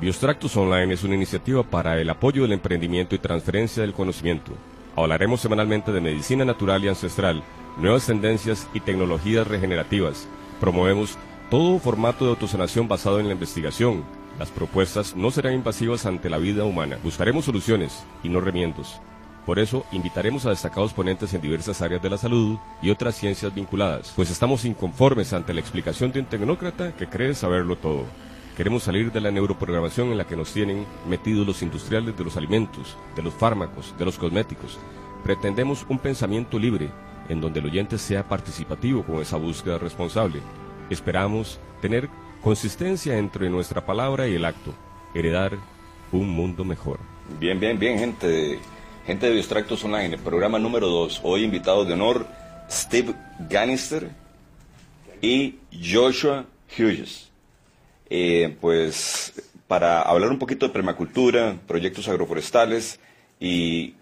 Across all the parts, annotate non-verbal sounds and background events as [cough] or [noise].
Biostractus Online es una iniciativa para el apoyo del emprendimiento y transferencia del conocimiento. Hablaremos semanalmente de medicina natural y ancestral, nuevas tendencias y tecnologías regenerativas. Promovemos todo formato de autosanación basado en la investigación. Las propuestas no serán invasivas ante la vida humana. Buscaremos soluciones y no remiendos. Por eso, invitaremos a destacados ponentes en diversas áreas de la salud y otras ciencias vinculadas, pues estamos inconformes ante la explicación de un tecnócrata que cree saberlo todo. Queremos salir de la neuroprogramación en la que nos tienen metidos los industriales de los alimentos, de los fármacos, de los cosméticos. Pretendemos un pensamiento libre, en donde el oyente sea participativo con esa búsqueda responsable. Esperamos tener consistencia entre nuestra palabra y el acto, heredar un mundo mejor. Bien, bien, bien, gente, gente de Biostractos Online, el programa número 2. Hoy invitados de honor Steve Gannister y Joshua Hughes. Eh, pues para hablar un poquito de permacultura, proyectos agroforestales y,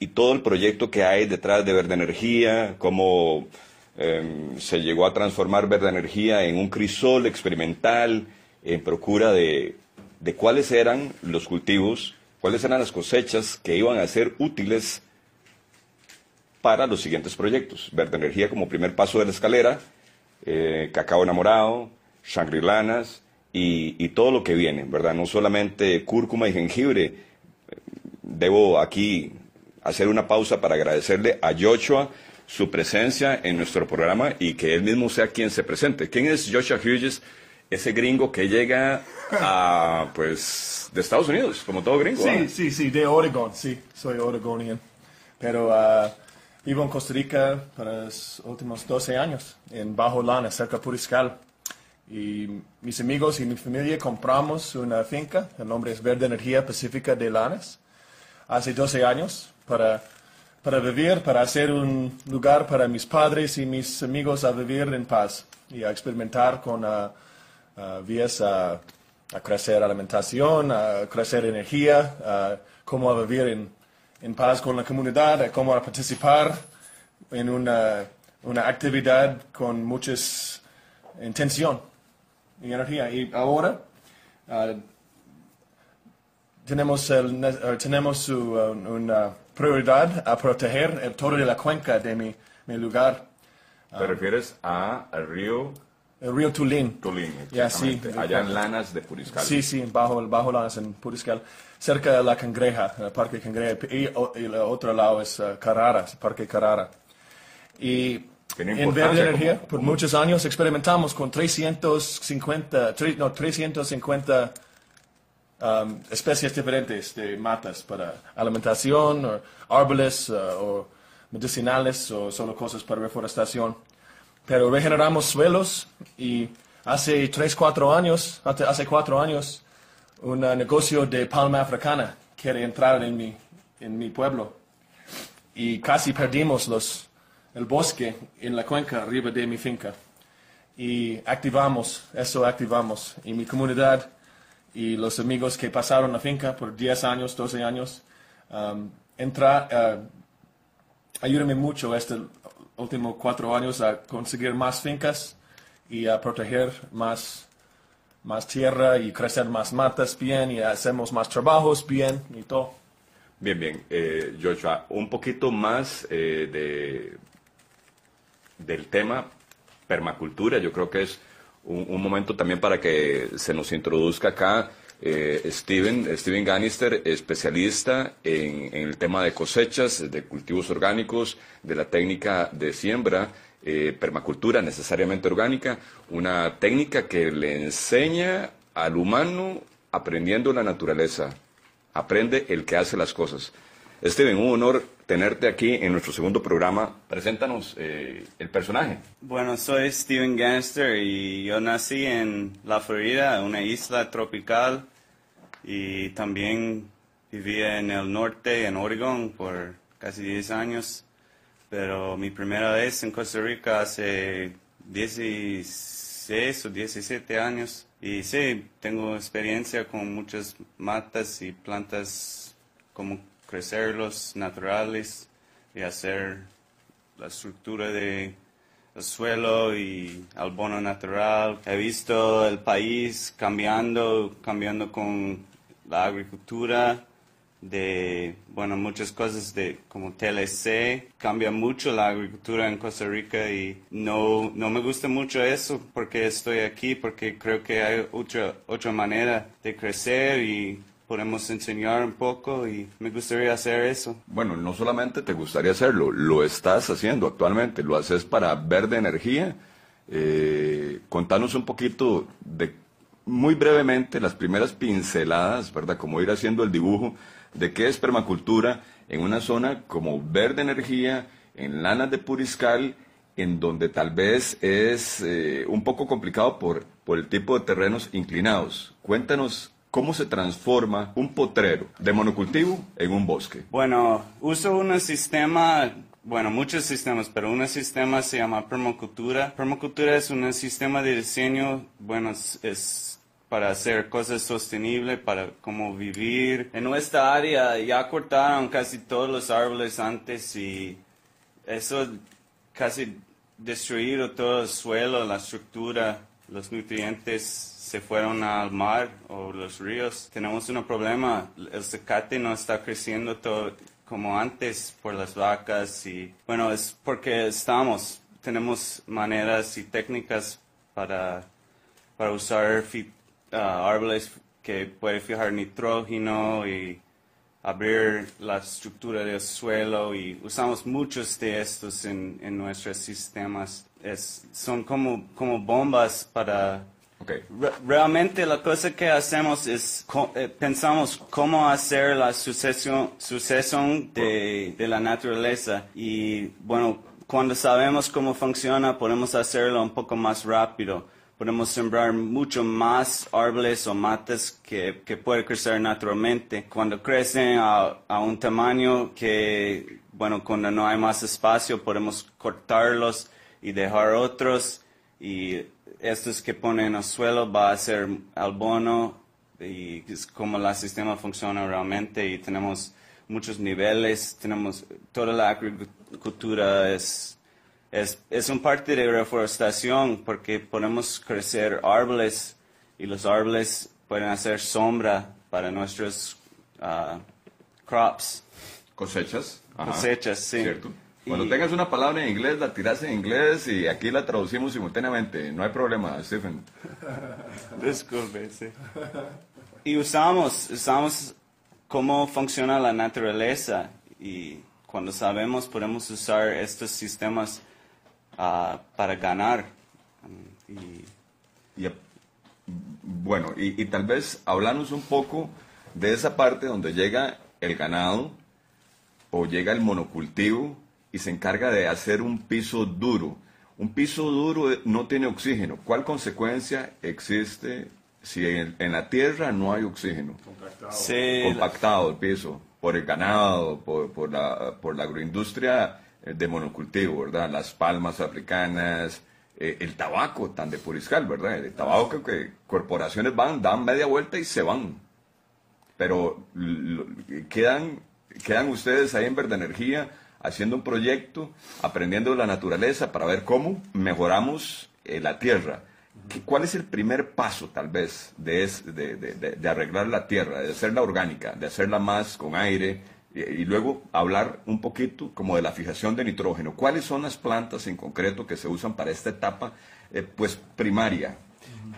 y todo el proyecto que hay detrás de Verde Energía, cómo em, se llegó a transformar Verde Energía en un crisol experimental en procura de, de cuáles eran los cultivos, cuáles eran las cosechas que iban a ser útiles para los siguientes proyectos. Verde Energía como primer paso de la escalera, eh, Cacao Enamorado, Shangri-Lanas, y, todo lo que viene, ¿verdad? No solamente cúrcuma y jengibre. Debo aquí hacer una pausa para agradecerle a Joshua su presencia en nuestro programa y que él mismo sea quien se presente. ¿Quién es Joshua Hughes? Ese gringo que llega a, pues, de Estados Unidos, como todo gringo. Sí, sí, sí, de Oregon, sí, soy oregonian. Pero uh, vivo en Costa Rica para los últimos 12 años, en Bajo Lana, cerca de Puriscal. Y mis amigos y mi familia compramos una finca, el nombre es Verde Energía Pacífica de Lanes, hace 12 años para, para vivir, para hacer un lugar para mis padres y mis amigos a vivir en paz y a experimentar con uh, uh, vías a, a, crecer alimentación, a crecer energía, a cómo vivir en, en paz con la comunidad, a cómo a participar en una, una actividad con mucha intención y energía. Y ahora uh, tenemos, el, uh, tenemos uh, una prioridad a proteger el todo de la cuenca de mi, mi lugar. ¿Te refieres a, al río? El río Tulín. Tulín, Ya, sí. Allá en Lanas de Puriscal. Sí, sí, bajo, bajo Lanas en Puriscal, cerca de la Cangreja, el Parque Cangreja. Y, y el otro lado es Carrara, el Parque Carrara. Y en Verde Energía, por muchos años experimentamos con 350, no, 350 um, especies diferentes de matas para alimentación, o árboles, uh, o medicinales, o solo cosas para reforestación. Pero regeneramos suelos y hace 3, 4 años, hace 4 años, un negocio de palma africana quiere entrar en mi, en mi pueblo. Y casi perdimos los el bosque en la cuenca arriba de mi finca. Y activamos, eso activamos. Y mi comunidad y los amigos que pasaron la finca por 10 años, 12 años, um, entra, uh, ayúdame mucho estos últimos cuatro años a conseguir más fincas y a proteger más, más tierra y crecer más matas bien y hacemos más trabajos bien y todo. Bien, bien. Eh, Joshua, un poquito más eh, de del tema permacultura. Yo creo que es un, momento también para que se nos introduzca acá eh, Steven, Steven Gannister, especialista en, el tema de cosechas, de cultivos orgánicos, de la técnica de siembra, eh, permacultura necesariamente orgánica, una técnica que le enseña al humano aprendiendo la naturaleza, aprende el que hace las cosas. Steven, un honor tenerte aquí en nuestro segundo programa. Preséntanos eh, el personaje. Bueno, soy Steven Ganster y yo nací en la Florida, una isla tropical, y también vivía en el norte, en Oregon, por casi 10 años. Pero mi primera vez en Costa Rica hace 16 o 17 años. Y sí, tengo experiencia con muchas matas y plantas como crecerlos naturales y hacer la estructura de el suelo y abono natural. He visto el país cambiando, cambiando con la agricultura de, bueno, muchas cosas de como TLC. Cambia mucho la agricultura en Costa Rica y no, no me gusta mucho eso porque estoy aquí, porque creo que hay otra, otra manera de crecer y podemos enseñar un poco y me gustaría hacer eso. Bueno, no solamente te gustaría hacerlo, lo estás haciendo actualmente, lo haces para Verde Energía. Eh, contanos un poquito de, muy brevemente, las primeras pinceladas, ¿verdad? Como ir haciendo el dibujo de qué es permacultura en una zona como Verde Energía, en Lanas de Puriscal, en donde tal vez es eh, un poco complicado por, por el tipo de terrenos inclinados. Cuéntanos ¿Cómo se transforma un potrero de monocultivo en un bosque? Bueno, uso un sistema, bueno, muchos sistemas, pero un sistema se llama permacultura. Permacultura es un sistema de diseño, bueno, es, para hacer cosas sostenibles, para cómo vivir. En nuestra área ya cortaron casi todos los árboles antes y eso casi destruido todo el suelo, la estructura, los nutrientes se fueron al mar o los ríos. Tenemos un problema, el zacate no está creciendo todo como antes por las vacas y bueno, es porque estamos, tenemos maneras y técnicas para, para usar ah, árboles que pueden fijar nitrógeno y abrir la estructura del suelo y usamos muchos de estos en, en nuestros sistemas. Son como, como bombas para realmente la cosa que hacemos es eh, pensamos cómo hacer la sucesión, sucesión de, de, la naturaleza y bueno, cuando sabemos cómo funciona podemos hacerlo un poco más rápido. Podemos sembrar mucho más árboles o matas que, que pueden crecer naturalmente. Cuando crecen a, a un tamaño que, bueno, cuando no hay más espacio podemos cortarlos y dejar otros y estos que ponen al suelo va a ser abono y es como el sistema funciona realmente y tenemos muchos niveles, tenemos toda la agricultura es, es, es un parte de reforestación porque podemos crecer árboles y los árboles pueden hacer sombra para nuestros uh, crops. Cosechas. Cosechas, sí. Cierto. Cuando tengas una palabra en inglés, la tiras en inglés y aquí la traducimos simultáneamente. No hay problema, Stephen. [laughs] Disculpe, sí. Y usamos, usamos cómo funciona la naturaleza y cuando sabemos podemos usar estos sistemas ah, para ganar. Y... bueno, y, y tal vez hablarnos un poco de esa parte donde llega el ganado o llega el monocultivo y se encarga de hacer un piso duro. Un piso duro no tiene oxígeno. ¿Cuál consecuencia existe si en, la tierra no hay oxígeno? Compactado. Compactado el piso por el ganado, por, la, por la agroindustria eh, de monocultivo, ¿verdad? Las palmas africanas, eh, el tabaco tan de puriscal, ¿verdad? El tabaco que, corporaciones van, dan media vuelta y se van. Pero quedan, quedan ustedes ahí en Verde Energía haciendo un proyecto, aprendiendo de la naturaleza para ver cómo mejoramos eh, la tierra. ¿Cuál es el primer paso, tal vez, de, de, arreglar la tierra, de hacerla orgánica, de hacerla más con aire y, luego hablar un poquito como de la fijación de nitrógeno? ¿Cuáles son las plantas en concreto que se usan para esta etapa, eh, pues, primaria?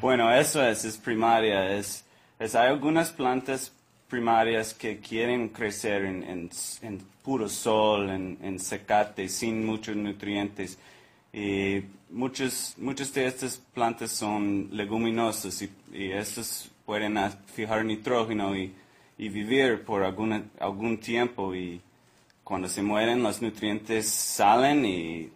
Bueno, eso es, es primaria. Es, es, hay algunas plantas primarias que quieren crecer en, en, puro sol, en, en, secate, sin muchos nutrientes. Y muchos, muchas de estas plantas son leguminosas y, y estas pueden fijar nitrógeno y, y vivir por alguna, algún tiempo y cuando se mueren los nutrientes salen y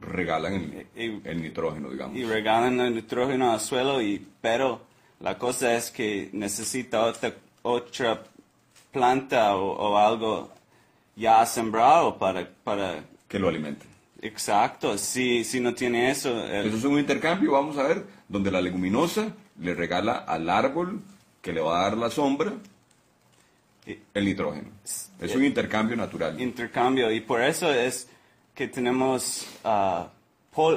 regalan el, el, nitrógeno, digamos. Y regalan el nitrógeno al suelo, y, pero la cosa es que necesita otra otra planta o, algo ya sembrado para, para... Que lo alimente. Exacto, si, si no tiene eso... Eso es un intercambio, vamos a ver, donde la leguminosa le regala al árbol que le va a dar la sombra el nitrógeno. Es un intercambio natural. Intercambio, y por eso es que tenemos uh,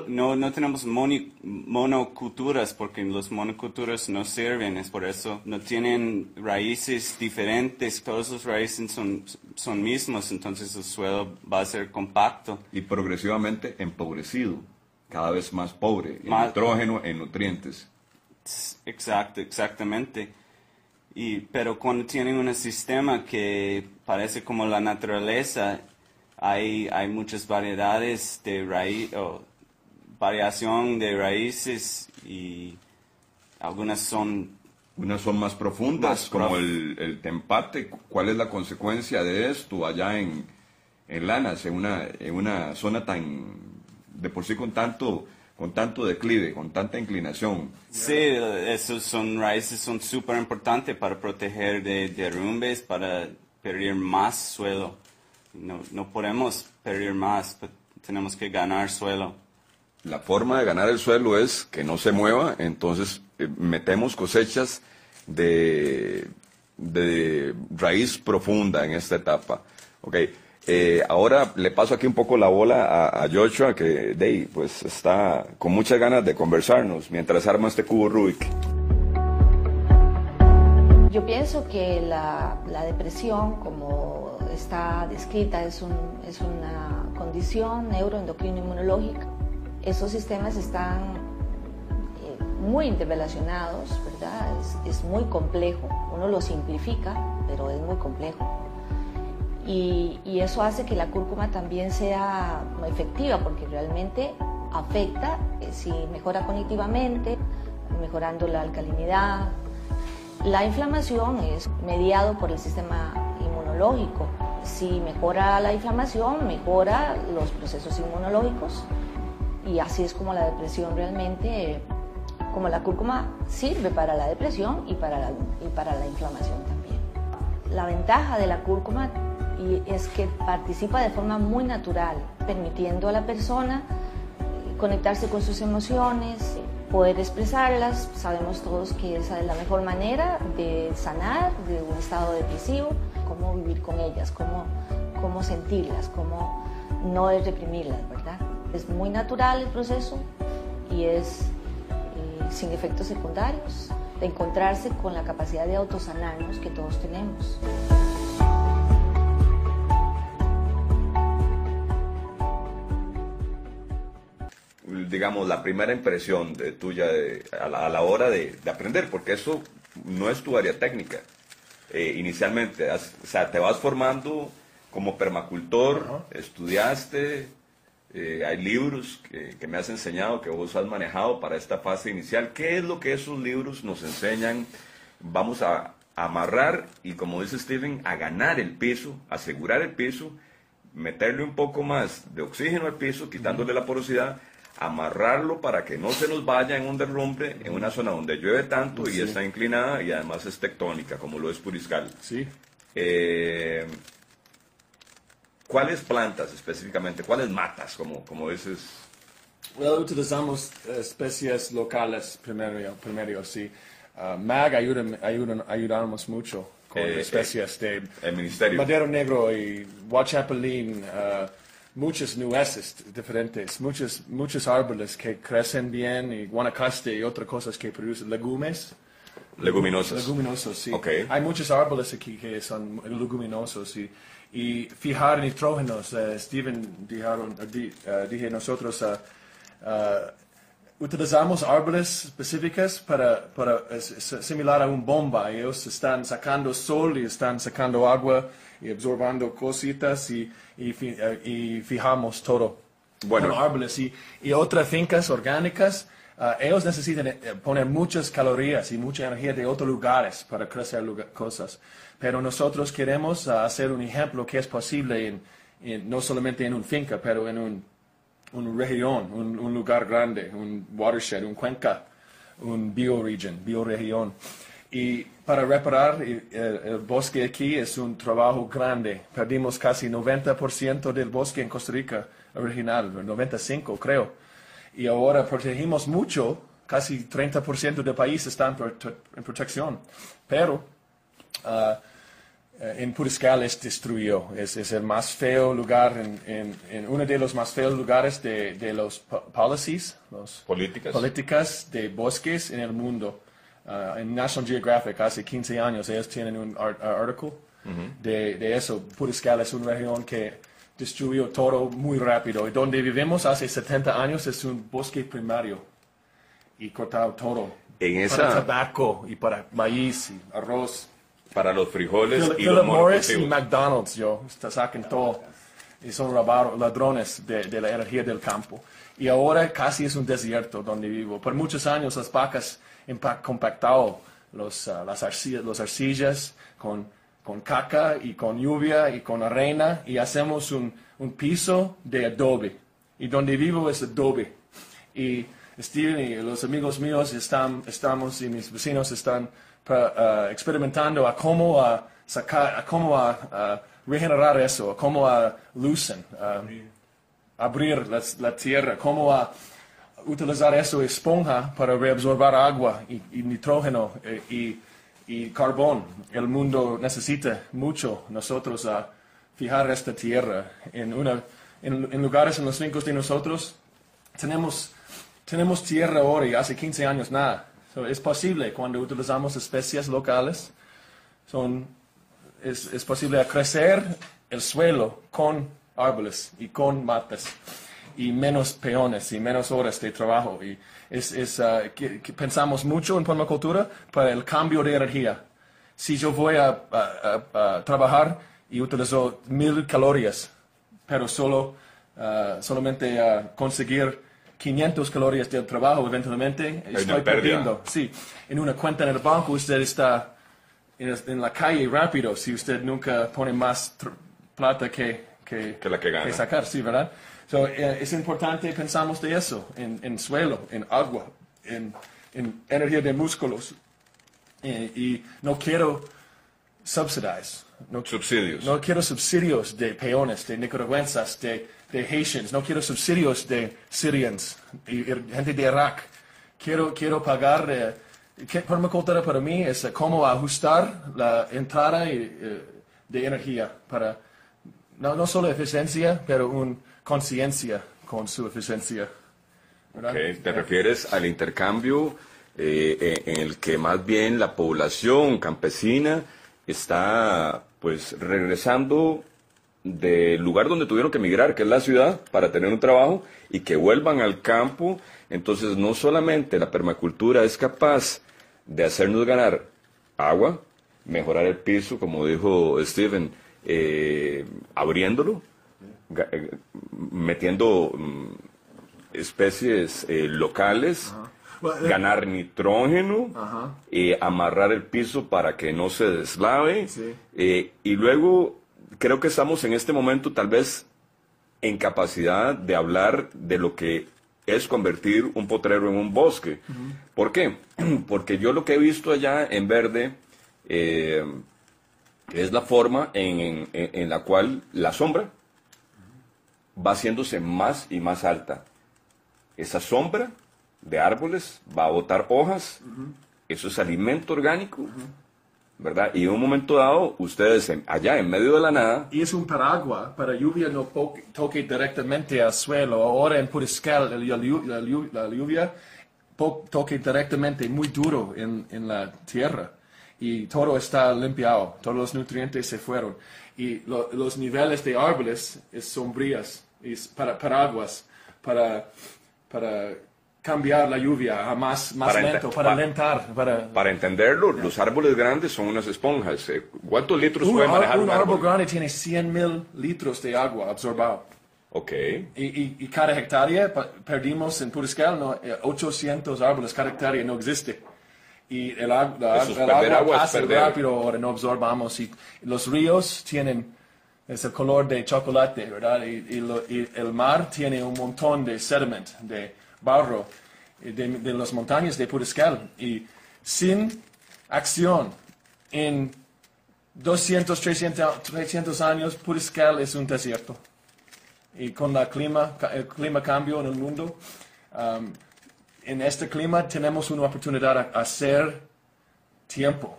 no, no tenemos monoculturas porque los monoculturas no sirven, es por eso no tienen raíces diferentes, todos los raíces son, son mismos, entonces el suelo va a ser compacto. Y progresivamente empobrecido, cada vez más pobre en nitrógeno, en nutrientes. Exacto, exactamente. Y, pero cuando tienen un sistema que parece como la naturaleza, hay, hay muchas variedades de raíz, variación de raíces y algunas son... Unas son más profundas, como el, el, tempate. ¿Cuál es la consecuencia de esto allá en, en Lanas, en una, en una zona tan, de por sí con tanto, con tanto declive, con tanta inclinación? Sí, esos son raíces son súper importantes para proteger de derrumbes, para perder más suelo. No, no podemos perder más, tenemos que ganar suelo la forma de ganar el suelo es que no se mueva, entonces eh, metemos cosechas de, raíz profunda en esta etapa. Okay. Eh, ahora le paso aquí un poco la bola a, Joshua, que Day, pues está con muchas ganas de conversarnos mientras arma este cubo Rubik. Yo pienso que la, la depresión, como está descrita, es, un, es una condición neuroendocrino inmunológica esos sistemas están eh, muy interrelacionados, ¿verdad? Es, muy complejo. Uno lo simplifica, pero es muy complejo. Y, eso hace que la cúrcuma también sea efectiva, porque realmente afecta, eh, si mejora cognitivamente, mejorando la alcalinidad. La inflamación es mediado por el sistema inmunológico. Si mejora la inflamación, mejora los procesos inmunológicos y así es como la depresión realmente, como la cúrcuma sirve para la depresión y para la, y para la inflamación también. La ventaja de la cúrcuma es que participa de forma muy natural, permitiendo a la persona conectarse con sus emociones, poder expresarlas. Sabemos todos que esa es la mejor manera de sanar de un estado depresivo, cómo vivir con ellas, cómo, cómo sentirlas, cómo no reprimirlas, ¿verdad? Es muy natural el proceso y es eh, sin efectos secundarios, de encontrarse con la capacidad de autosanarnos que todos tenemos. digamos, la primera impresión de tuya a, la, hora de, aprender, porque eso no es tu área técnica. Eh, inicialmente, o sea, te vas formando como permacultor, estudiaste, eh, hay libros que, me has enseñado, que vos has manejado para esta fase inicial. ¿Qué es lo que esos libros nos enseñan? Vamos a, amarrar y, como dice Steven, a ganar el piso, asegurar el piso, meterle un poco más de oxígeno al piso, quitándole la porosidad, amarrarlo para que no se nos vaya en un derrumbe en una zona donde llueve tanto y está inclinada y además es tectónica, como lo es Puriscal. Sí. Eh, ¿Cuáles plantas específicamente? ¿Cuáles matas, como, como dices? Well, utilizamos especies locales primero, primero sí. Uh, MAG ayuda, ayudamos mucho con eh, especies de el ministerio. madero negro y guachapelín, uh, muchas nueces diferentes, muchos, muchos árboles que crecen bien y guanacaste y otras cosas que producen legumes. Leguminosos. Leguminosos, sí. Hay muchos árboles aquí que son leguminosos y y fijar nitrógenos. Eh, Steven dijeron, uh, dije nosotros, utilizamos árboles específicos para, para similar a un bomba. Ellos están sacando sol y están sacando agua y absorbando cositas y, y, fijamos todo. Bueno. árboles y, y otras fincas orgánicas. ellos necesitan poner muchas calorías y mucha energía de otros lugares para crecer cosas. Pero nosotros queremos ah, hacer un ejemplo que es posible en, no solamente en un finca, pero en un, un región, un, lugar grande, un watershed, un cuenca, un bioregion, bioregión. Y para reparar el, bosque aquí es un trabajo grande. Perdimos casi 90% del bosque en Costa Rica original, 95 creo. Y ahora protegimos mucho, casi 30% del país está en, protección. Pero uh, eh, en Puriscal es destruyó. Es, es, el más feo lugar, en, en, uno de los más feos lugares de, de los policies, los políticas. políticas de bosques en el mundo. Uh, en National Geographic hace 15 años ellos tienen un artículo de, de, eso. Puriscal es una región que destruyó todo muy rápido. Y donde vivimos hace 70 años es un bosque primario y cortado todo. En esa... Para tabaco y para maíz y arroz para los frijoles y Philip Morris y McDonald's, yo, saquen todo. Y son ladrones de, la energía del campo. Y ahora casi es un desierto donde vivo. Por muchos años las vacas han compactado los, uh, las arcillas, los arcillas con, con caca y con lluvia y con arena y hacemos un, un piso de adobe. Y donde vivo es adobe. Y Steven y los amigos míos están, estamos y mis vecinos están uh, experimentando a cómo a sacar, a cómo a, regenerar eso, a cómo a lucen, abrir la, tierra, cómo a utilizar eso esponja para reabsorber agua y, nitrógeno eh, y, y, carbón. El mundo necesita mucho nosotros a fijar esta tierra en, lugares en los vincos de nosotros. Tenemos, tenemos tierra ahora y hace 15 años nada es posible cuando utilizamos especies locales, son, es, es, posible crecer el suelo con árboles y con matas y menos peones y menos horas de trabajo. Y es, es uh, que, pensamos mucho en permacultura para el cambio de energía. Si yo voy a, a, trabajar y utilizo mil calorías, pero solo, uh, solamente a conseguir 500 calorías del trabajo, eventualmente estoy perdiendo. Sí, en una cuenta en el banco usted está en, la calle rápido si usted nunca pone más plata que, que, que, la que, gana. sacar, sí, ¿verdad? So, eh, es importante pensamos de eso, en, en suelo, en agua, en, en energía de músculos. Eh, y no quiero subsidize. No, subsidios. No quiero subsidios de peones, de nicaragüenses, de de Haitians, no quiero subsidios de Syrians y, gente de Irak. Quiero, quiero pagar, eh, permacultura para mí es eh, cómo ajustar la entrada eh, de energía para no, no solo eficiencia, pero una conciencia con su eficiencia. ¿Te refieres al intercambio eh, en el que más bien la población campesina está pues regresando del lugar donde tuvieron que emigrar, que es la ciudad, para tener un trabajo y que vuelvan al campo. Entonces, no solamente la permacultura es capaz de hacernos ganar agua, mejorar el piso, como dijo Steven, eh, abriéndolo, eh, metiendo mm, especies eh, locales, ganar nitrógeno, amarrar el piso para que no se deslave, y luego creo que estamos en este momento tal vez en capacidad de hablar de lo que es convertir un potrero en un bosque. ¿Por qué? [clears throat] Porque yo lo que he visto allá en verde eh, es la forma en, la cual la sombra va haciéndose más y más alta. Esa sombra de árboles va a botar hojas, eso es alimento orgánico, ¿verdad? Y en un momento dado, ustedes allá en medio de la nada... Y es un paraguas para lluvia no toque directamente al suelo. Ahora en Puriscal la, lluvia toque directamente muy duro en, en, la tierra y todo está limpiado, todos los nutrientes se fueron. Y los niveles de árboles es sombrías, es para paraguas, para, para cambiar la lluvia a más, más para lento, para alentar. Para, para entenderlo, los árboles grandes son unas esponjas. Eh, ¿Cuántos litros puede manejar un, árbol? grande tiene 100 mil litros de agua absorbado. Ok. Y, y, cada hectárea perdimos en Puriscal no, 800 eh, árboles, cada hectárea no existe. Y el, agua pasa rápido, ahora no absorbamos. Y los ríos tienen ese color de chocolate, ¿verdad? Y, y el mar tiene un montón de sediment, de barro eh, de, de las montañas de Puriscal. Y sin acción en 200, 300, 300 años, Puriscal es un desierto. Y con la clima, el clima cambio en el mundo, um, en este clima tenemos una oportunidad a hacer tiempo.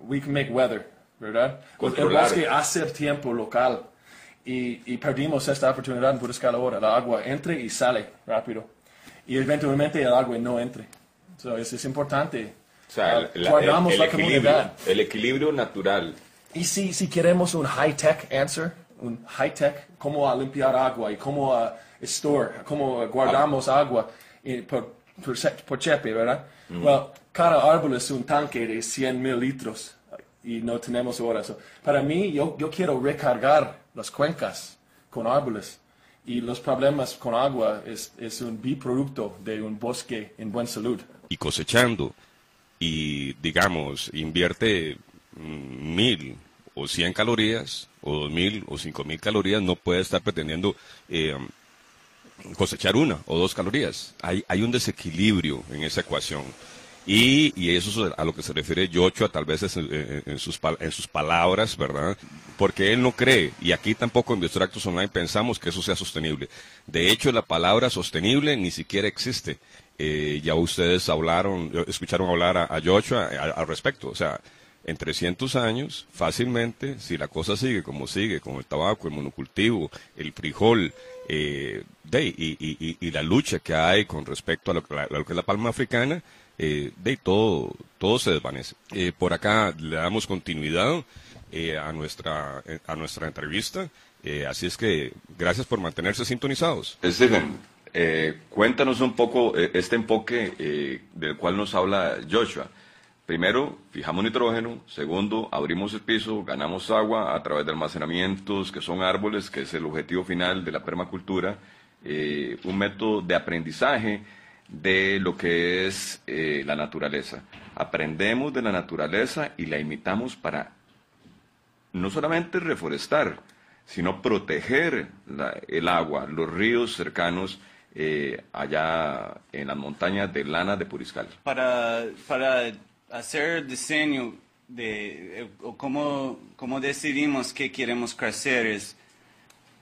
We can make weather. ¿verdad? El bosque hace tiempo local y, perdimos esta oportunidad en buscar ahora. El agua entre y sale rápido y eventualmente el agua no entre. So, eso es importante. O sea, ah, guardamos la comunidad. El equilibrio natural. Y si, si queremos un high-tech answer, un high-tech, cómo limpiar agua y cómo store, cómo guardamos agua por, por, chepe, ¿verdad? cada árbol es un tanque de 100 mil litros y no tenemos ahora eso. Para mí, yo, yo quiero recargar las cuencas con árboles y los problemas con agua es, es un biproducto de un bosque en buena salud. Y cosechando, y digamos, invierte mm, mil o cien calorías, o dos mil o cinco mil calorías, no puede estar pretendiendo eh, cosechar una o dos calorías. Hay, hay un desequilibrio en esa ecuación. Y, y, eso es a lo que se refiere Yocho, tal vez en, sus, en sus palabras, ¿verdad? Porque él no cree, y aquí tampoco en Biostractos Online pensamos que eso sea sostenible. De hecho, la palabra sostenible ni siquiera existe. Eh, ya ustedes hablaron, escucharon hablar a, a Joshua al respecto. O sea, en 300 años, fácilmente, si la cosa sigue como sigue, con el tabaco, el monocultivo, el frijol, eh, de, y, y, y, la lucha que hay con respecto a lo, que es la palma africana, eh, de todo, todo se desvanece. Eh, por acá le damos continuidad eh, a, nuestra, a nuestra entrevista, así es que gracias por mantenerse sintonizados. Stephen, cuéntanos un poco este enfoque del cual nos habla Joshua. Primero, fijamos nitrógeno. Segundo, abrimos el piso, ganamos agua a través de almacenamientos, que son árboles, que es el objetivo final de la permacultura. un método de aprendizaje de lo que es eh, la naturaleza. Aprendemos de la naturaleza y la imitamos para no solamente reforestar, sino proteger el agua, los ríos cercanos eh, allá en las montañas de Lana de Puriscal. Para, para hacer diseño de eh, cómo, cómo, decidimos qué queremos crecer, es,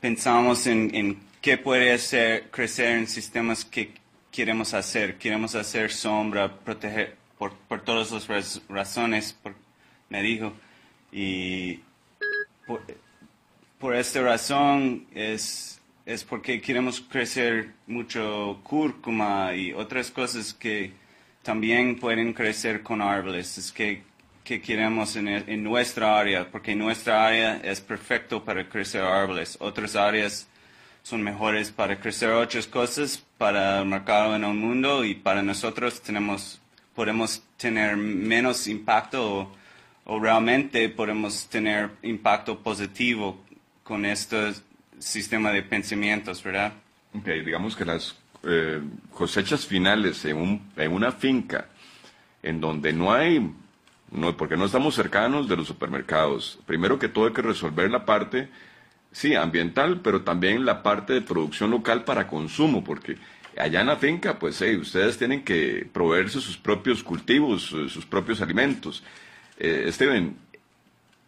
pensamos en, en qué puede ser crecer en sistemas que queremos hacer. Queremos hacer sombra, proteger por, por todas las razones, me dijo. Y por, esta razón es, es porque queremos crecer mucho cúrcuma y otras cosas que también pueden crecer con árboles. Es que, que queremos en, en nuestra área, porque nuestra área es perfecto para crecer árboles. Otras áreas son mejores para crecer otras cosas para el mercado en el mundo y para nosotros tenemos, podemos tener menos impacto o, realmente podemos tener impacto positivo con este sistema de pensamientos, ¿verdad? Ok, digamos que las eh, cosechas finales en, un, en una finca en donde no hay, no, porque no estamos cercanos de los supermercados, primero que todo hay que resolver la parte sí, ambiental, pero también la parte de producción local para consumo, porque allá en la finca, pues ustedes tienen que proveerse sus propios cultivos, eh, sus propios alimentos. Eh, Steven,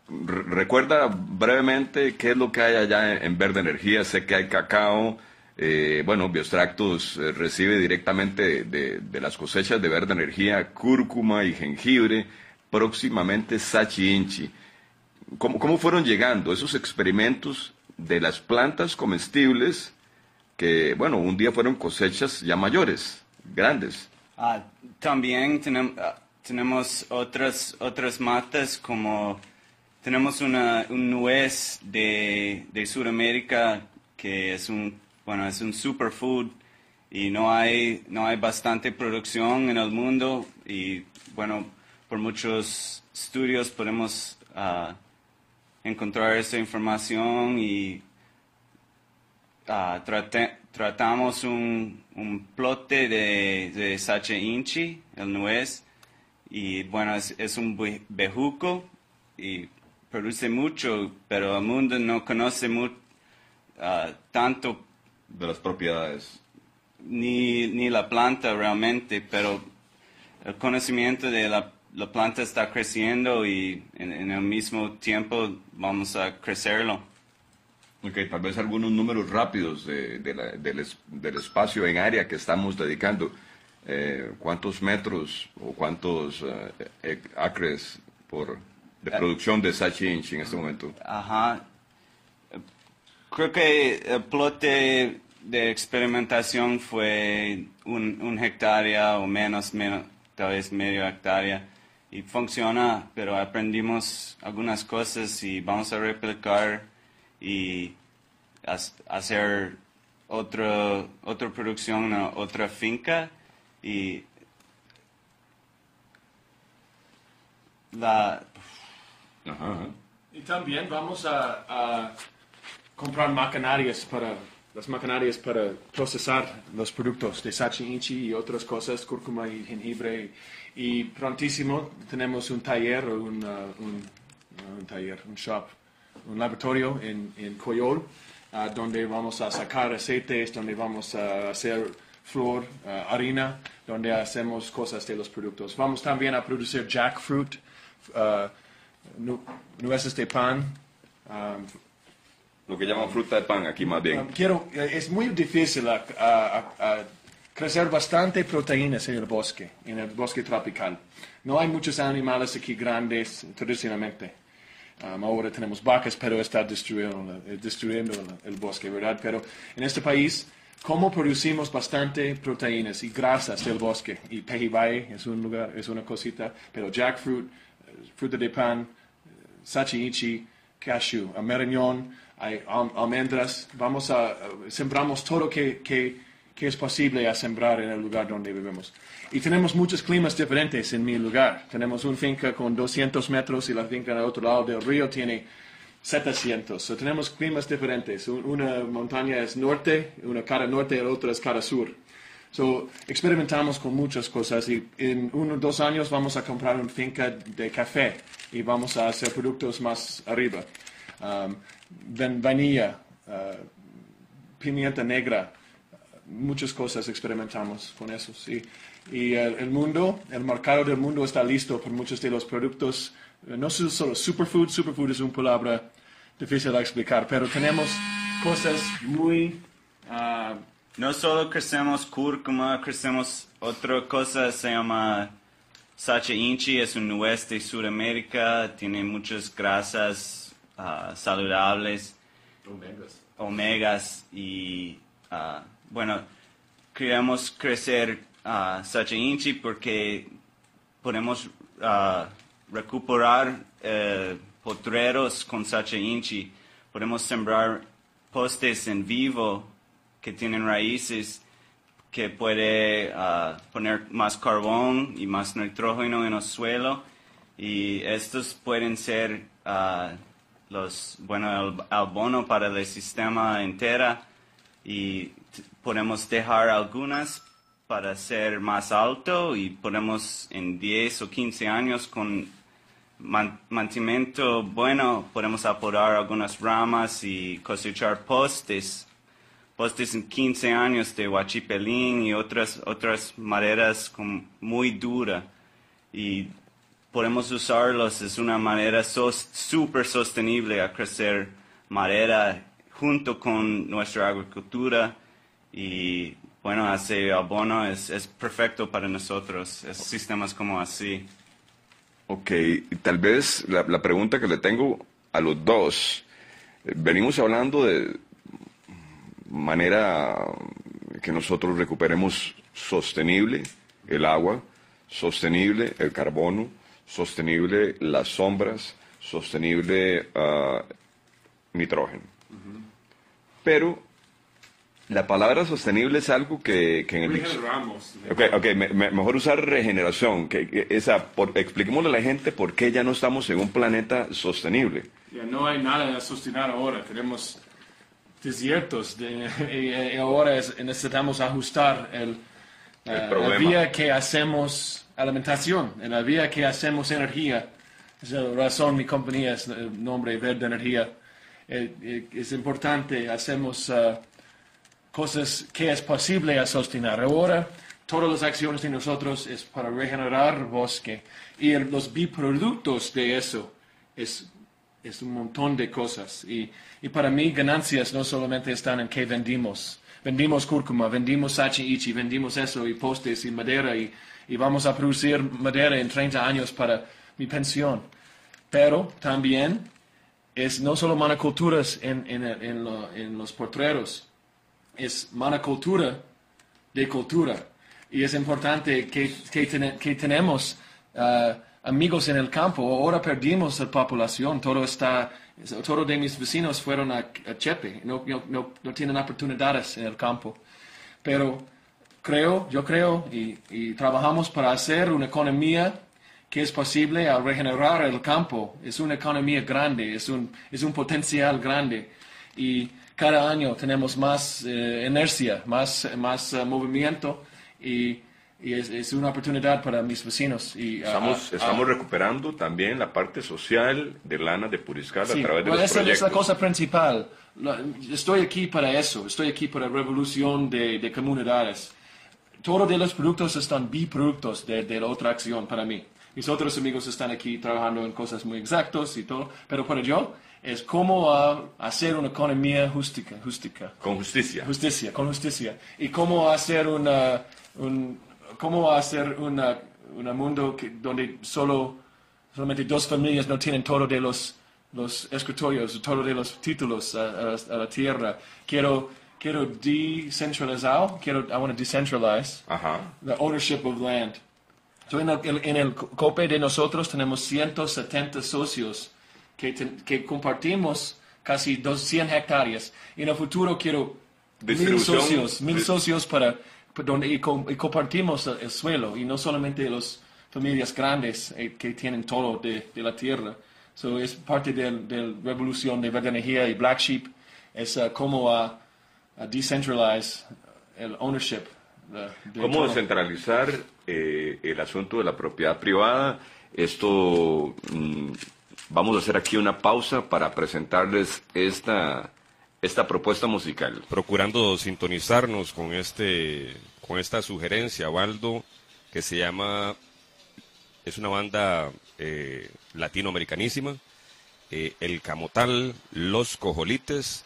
recuerda brevemente qué es lo que hay allá en, Verde Energía. Sé que hay cacao. Eh, bueno, Biostractos recibe directamente de, las cosechas de Verde Energía cúrcuma y jengibre, próximamente sachi inchi. ¿Cómo, fueron llegando esos experimentos de las plantas comestibles que, bueno, un día fueron cosechas ya mayores, grandes? Ah, también ah, tenemos otras, otras matas como tenemos una, un nuez de, de Sudamérica que es un, bueno, es un superfood y no hay, no hay bastante producción en el mundo y bueno, por muchos estudios podemos uh, encontrar esa información y ah, tratamos un, un, plote de, de Sache Inchi, el nuez, y bueno, es, un bejuco y produce mucho, pero el mundo no conoce ah, tanto de las propiedades. Ni, ni la planta realmente, pero el conocimiento de la la planta está creciendo y en, el mismo tiempo vamos a crecerlo. Ok, tal vez algunos números rápidos de, del, espacio en área que estamos dedicando. Eh, ¿Cuántos metros o cuántos eh, acres por, de producción de Sachi Inchi en este momento. Ajá. Creo que el plote de experimentación fue un, un hectárea o menos, menos, tal vez medio hectárea. Y funciona, pero aprendimos algunas cosas y vamos a replicar y hacer otra otra producción en otra finca y la y también vamos a, a, comprar maquinarias para las maquinarias para procesar los productos de sachi inchi y otras cosas cúrcuma y jengibre y, prontísimo tenemos un taller un, uh, un, un taller un shop un laboratorio en, en Coyol Ah, donde vamos a sacar aceites, donde vamos a hacer flor, ah, harina, donde hacemos cosas de los productos. Vamos también a producir jackfruit, uh, nueces de pan. Lo que llaman fruta de pan aquí más bien. quiero, eh, es muy difícil crecer bastante proteínas en el bosque, en el bosque tropical. No hay muchos animales aquí grandes tradicionalmente. Um, ahora tenemos vacas, pero está destruyendo, eh, destruyendo el, bosque, ¿verdad? Pero en este país, ¿cómo producimos bastante proteínas y grasas del bosque? Y Pejibaye es un lugar, es una cosita, pero jackfruit, eh, fruta de pan, eh, sachi cashew, meriñón, hay almendras. Vamos a, sembramos todo que, que es posible a sembrar en el lugar donde vivimos. Y tenemos muchos climas diferentes en mi lugar. Tenemos una finca con 200 metros y la finca en el otro lado del río tiene 700. So, tenemos climas diferentes. Una montaña es norte, una cara norte y la otra es cara sur. So, experimentamos con muchas cosas y en unos dos años vamos a comprar una finca de café y vamos a hacer productos más arriba. Um, vanilla, uh, pimienta negra, muchas cosas experimentamos con eso. Sí y el, mundo, el mercado del mundo está listo por muchos de los productos. Eh, no solo superfood, superfood es una palabra difícil de explicar, pero tenemos cosas muy... Uh, no solo crecemos cúrcuma, crecemos otra cosa, se llama Sacha Inchi, es un nuez de Sudamérica, tiene muchas grasas uh, saludables. Omegas. Omegas y, uh, bueno, queremos crecer uh, Sacha Inchi porque podemos uh, recuperar uh, potreros con Sacha Inchi. Podemos sembrar postes en vivo que tienen raíces que puede uh, poner más carbón y más nitrógeno en el suelo y estos pueden ser uh, los bueno el abono para el sistema entera y podemos dejar algunas para ser más alto y podemos en 10 o 15 años con mantenimiento bueno. Podemos apodar algunas ramas y cosechar postes postes en 15 años de huachipelín y otras otras maderas muy dura. Y podemos usarlos es una manera súper sostenible a crecer madera junto con nuestra agricultura y bueno, ese abono es, es perfecto para nosotros, es sistemas como así. Ok, tal vez la, la pregunta que le tengo a los dos, venimos hablando de manera que nosotros recuperemos sostenible el agua, sostenible el carbono, sostenible las sombras, sostenible uh, nitrógeno. Pero la palabra sostenible es algo que, que en el okay, okay, mejor usar regeneración. Que, esa, por, expliquémosle a la gente por qué ya no estamos en un planeta sostenible. Ya no hay nada de sostener ahora. Tenemos desiertos y, ahora necesitamos ajustar el, eh, la vía que hacemos alimentación, en la vía que hacemos energía. Esa es la razón mi compañía es el nombre Verde Energía. Eh, eh, es importante, hacemos cosas que es posible a sostener. Ahora, todas las acciones de nosotros es para regenerar bosque y los biproductos de eso es, es un montón de cosas. Y, y, para mí, ganancias no solamente están en que vendimos. Vendimos cúrcuma, vendimos sachi ichi, vendimos eso y postes y madera y, y vamos a producir madera en 30 años para mi pensión. pero también es no solo monoculturas en, en, en, en los potreros, es monocultura de cultura. Y es importante que, que, que tenemos uh, amigos en el campo. Ahora perdimos la población, todo está, todos de mis vecinos fueron a, Chepe, no, no, no, tienen oportunidades en el campo. Pero creo, yo creo, y, y trabajamos para hacer una economía que es posible al regenerar el campo. Es una economía grande, es un, es un potencial grande. Y cada año tenemos más eh, inercia, más, más uh, movimiento y, y es, es, una oportunidad para mis vecinos. Y, uh, estamos, uh, estamos recuperando también la parte social de Lana de Puriscal a través de los esa es la cosa principal. Estoy aquí para eso, estoy aquí para la revolución de, de comunidades. Todos de los productos están biproductos de, de la otra acción para mí. Mis otros amigos están aquí trabajando en cosas muy exactas y todo, pero para yo es cómo hacer una economía justica, justica. Con justicia. Justicia, con justicia. Y cómo hacer una, un, cómo hacer una, un mundo que, donde solo, solamente dos familias no tienen todo de los, los escritorios, todo de los títulos a, la tierra. Quiero, quiero decentralizar, quiero, I want to decentralize the ownership of land en, el, en el COPE de nosotros tenemos 170 socios que, que compartimos casi 200 hectáreas. Y en el futuro quiero mil socios, mil socios para, donde y, compartimos el, suelo y no solamente las familias grandes eh, que tienen todo de, de la tierra. So, es parte de la revolución de verde energía y Black Sheep, es uh, cómo a, decentralize el ownership. ¿Cómo descentralizar eh, el asunto de la propiedad privada. Esto, mm, vamos a hacer aquí una pausa para presentarles esta, esta propuesta musical. Procurando sintonizarnos con, este, con esta sugerencia, Waldo, que se llama, es una banda eh, latinoamericanísima, eh, El Camotal, Los Cojolites.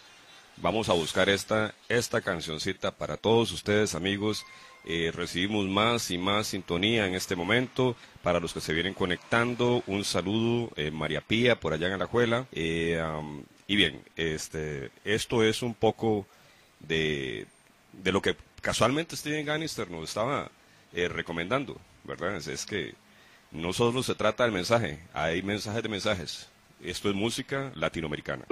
Vamos a buscar esta, esta cancioncita para todos ustedes, amigos eh, recibimos más y más sintonía en este momento. Para los que se vienen conectando, un saludo, eh, María Pía, por allá en Alajuela. Eh, y bien, este, esto es un poco de, de lo que casualmente Steven Gannister nos estaba recomendando, ¿verdad? Es, es que no solo se trata del mensaje, hay mensajes de mensajes. Esto es música latinoamericana.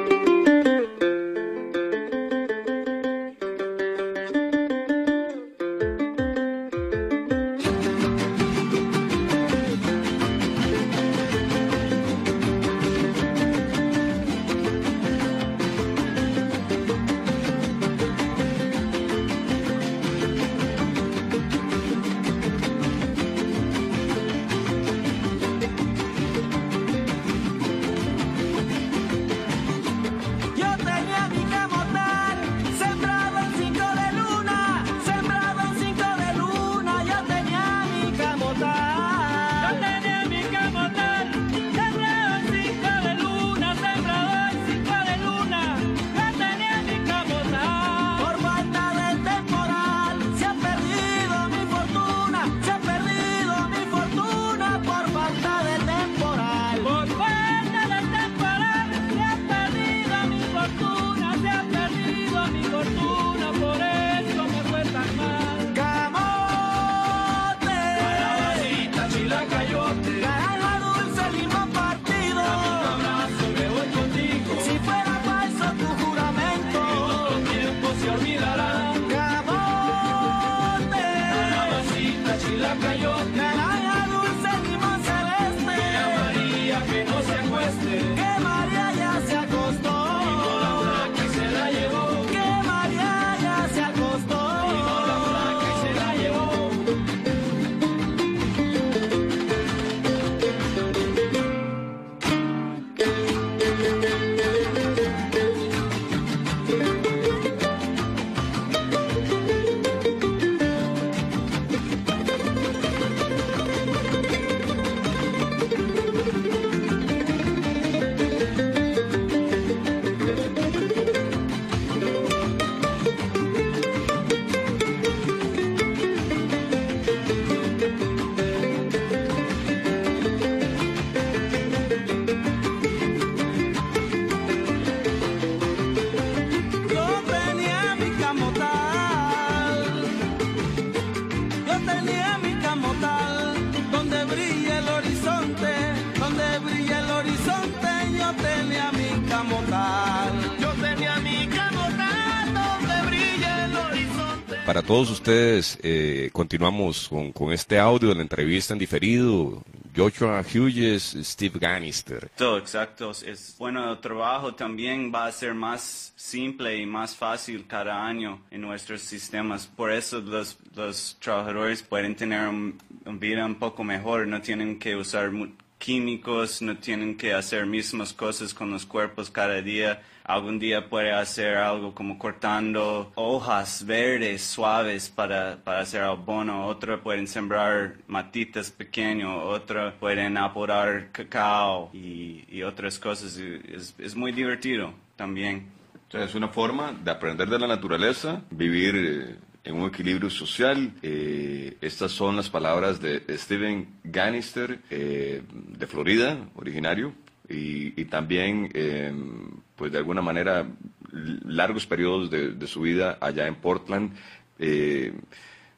Para todos ustedes, eh, continuamos con, con, este audio de la entrevista en diferido. Joshua Hughes, Steve Gannister. Todo, exacto. Es bueno, el trabajo también va a ser más simple y más fácil cada año en nuestros sistemas. Por eso los, los trabajadores pueden tener una un vida un poco mejor, no tienen que usar químicos, no tienen que hacer mismas cosas con los cuerpos cada día algún día puede hacer algo como cortando hojas verdes suaves para, para hacer abono, otro pueden sembrar matitas pequeños, otro pueden apodar cacao y, y otras cosas. Es, es, muy divertido también. es una forma de aprender de la naturaleza, vivir eh, en un equilibrio social. Eh, estas son las palabras de Steven Gannister, eh, de Florida, originario, y, también, em, pues de alguna manera, largos periodos de, su vida allá en Portland, eh,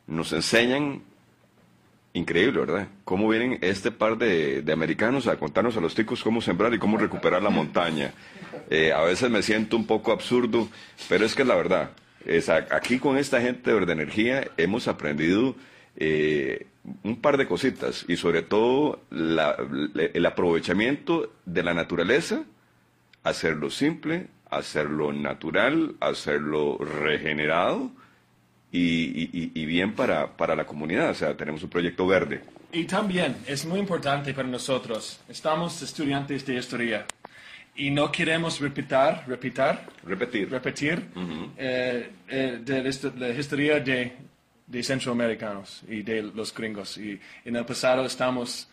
nos enseñan, increíble, ¿verdad? Cómo vienen este par de, americanos a contarnos a los ticos cómo sembrar y cómo recuperar la montaña. Eh, a veces me siento un poco absurdo, pero es que es la verdad. Es, aquí con esta gente de Verde Energía hemos aprendido eh, un par de cositas y sobre todo el aprovechamiento de la naturaleza, hacerlo simple, hacerlo natural, hacerlo regenerado y, bien para, para, la comunidad. O sea, tenemos un proyecto verde. Y también es muy importante para nosotros, estamos estudiantes de historia y no queremos repetir, repetir, repetir, repetir eh, eh, de la historia de de centroamericanos y de los gringos. Y en el pasado estamos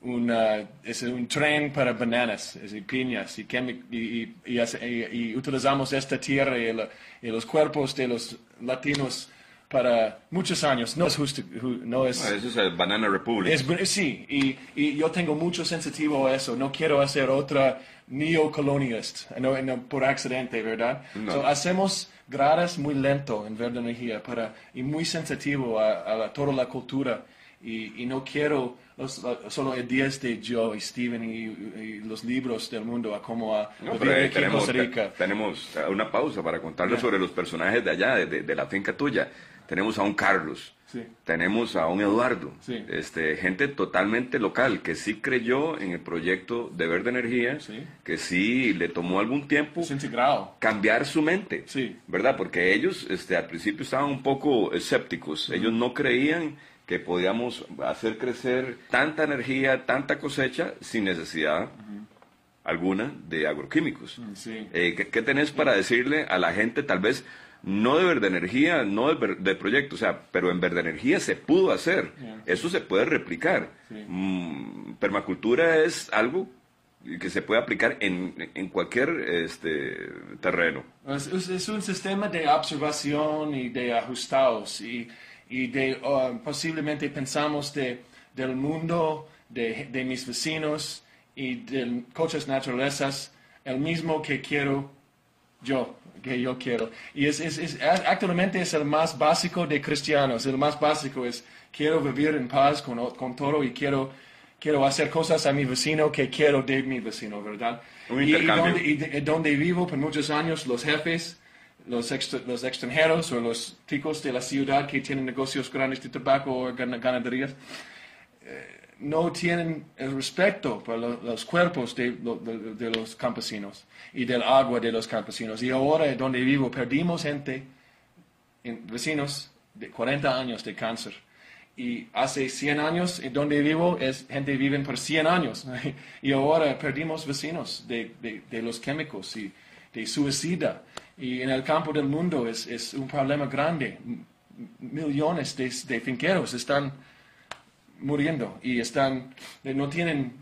una, es un tren para bananas, y piñas, y, y, y, utilizamos esta tierra y, los cuerpos de los latinos para muchos años. No es justo. No es, eso es el Banana Republic. sí, y, yo tengo mucho sensitivo a eso. No quiero hacer otra neocolonialista no, por accidente, ¿verdad? hacemos gradas muy lento en Verde Energía para, y muy sensitivo a, toda la cultura. Y, no quiero solo ideas de yo y Steven y, los libros del mundo a cómo a no, tenemos, Costa Rica. Tenemos una pausa para contarles sobre los personajes de allá, de la finca tuya. Tenemos a un Carlos, tenemos a un Eduardo, este, gente totalmente local que sí creyó en el proyecto de Verde Energía, que sí le tomó algún tiempo cambiar su mente, ¿verdad? Porque ellos este, al principio estaban un poco escépticos, ellos no creían que podíamos hacer crecer tanta energía, tanta cosecha sin necesidad alguna de agroquímicos. Eh, ¿qué, ¿Qué tenés para decirle a la gente tal vez no de verde energía, no de, proyecto, o sea, pero en verde energía se pudo hacer, eso se puede replicar. Mm, permacultura es algo que se puede aplicar en, en cualquier este, terreno. Es, un sistema de observación y de ajustados y, y de uh, posiblemente pensamos de, del mundo, de, de mis vecinos y de coches naturalezas, el mismo que quiero yo que yo quiero. Y es, es, actualmente es el más básico de cristianos. El más básico es quiero vivir en paz con, con todo y quiero, quiero hacer cosas a mi vecino que quiero de mi vecino, ¿verdad? y, donde, donde, vivo por muchos años, los jefes, los, los extranjeros o los ticos de la ciudad que tienen negocios grandes de tabaco o ganaderías, eh, no tienen el respeto por los cuerpos de, los campesinos y del agua de los campesinos. Y ahora donde vivo perdimos gente, vecinos de 40 años de cáncer. Y hace 100 años, en donde vivo, es gente vive por 100 años. [laughs] Y ahora perdimos vecinos de, los químicos y de suicida. Y en el campo del mundo es, es un problema grande. Millones de finqueros están muriendo y están, no tienen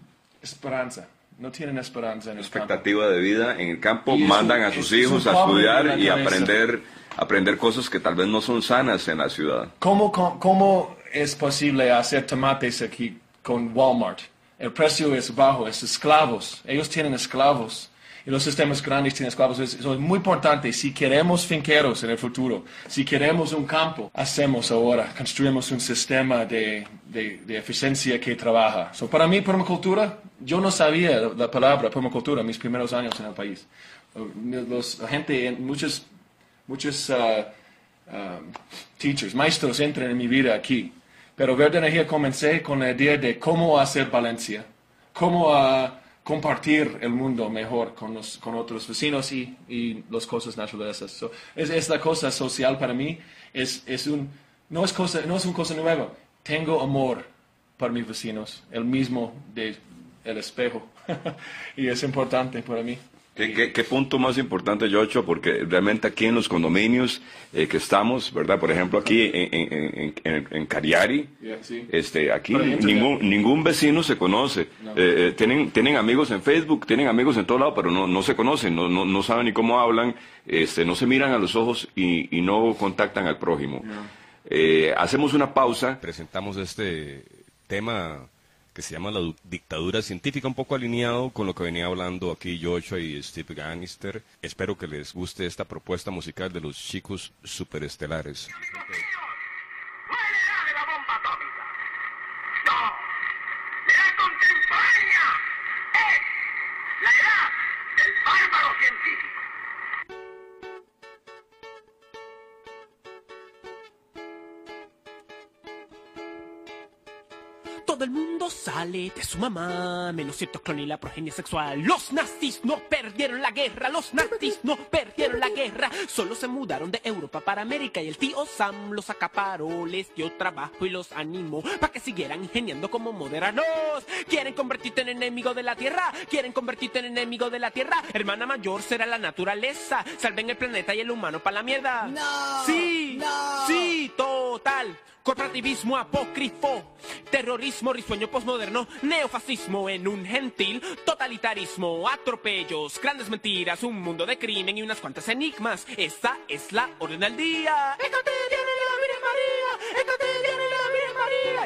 esperanza. No tienen esperanza en el Expectativa de vida en el campo, mandan a sus hijos a estudiar y aprender, aprender cosas que tal vez no son sanas en la ciudad. ¿Cómo, cómo, cómo es posible hacer tomates aquí con Walmart? El precio es bajo, es esclavos. Ellos tienen esclavos y los sistemas grandes tienen esclavos. Eso es muy importante. Si queremos finqueros en el futuro, si queremos un campo, hacemos ahora, construimos un sistema de, de, eficiencia que trabaja. So, para mí, permacultura, yo no sabía la palabra permacultura en mis primeros años en el país. Los, la gente, muchos, muchos uh, um, teachers, maestros entran en mi vida aquí. Pero Verde Energía comencé con la idea de cómo hacer Valencia, cómo uh, compartir el mundo mejor con, los, con otros vecinos y, y las cosas naturales. So, es, es, la cosa social para mí, es, es un, no, es cosa, no es una cosa nueva. Tengo amor para mis vecinos, el mismo de el espejo. [laughs] y es importante para mí. ¿Qué, punto más importante, Yocho? Porque realmente aquí en los condominios eh, que estamos, ¿verdad? Por ejemplo, aquí en, en, en, Cariari, este, aquí ningún, ningún vecino se conoce. Eh, eh, tienen, tienen amigos en Facebook, tienen amigos en todo lado, pero no, no se conocen, no, no, no saben ni cómo hablan, este, no se miran a los ojos y, y no contactan al prójimo. hacemos una pausa. Presentamos este tema que se llama La Dictadura Científica, un poco alineado con lo que venía hablando aquí Joshua y Steve Gannister. Espero que les guste esta propuesta musical de los chicos superestelares. Todo el mundo sale de su mamá, menos cierto clon y la progenie sexual. Los nazis no perdieron la guerra, los nazis no perdieron la guerra. Solo se mudaron de Europa para América y el tío Sam los acaparó, les dio trabajo y los animó para que siguieran ingeniando como moderanos. ¿Quieren convertirte en enemigo de la tierra? ¿Quieren convertirte en enemigo de la tierra? Hermana mayor será la naturaleza. Salven el planeta y el humano para la mierda. No. Sí. No. Sí, total. Corporativismo apócrifo, terrorismo risueño posmoderno, neofascismo en un gentil, totalitarismo, atropellos, grandes mentiras, un mundo de crimen y unas cuantas enigmas. Esa es la orden del día.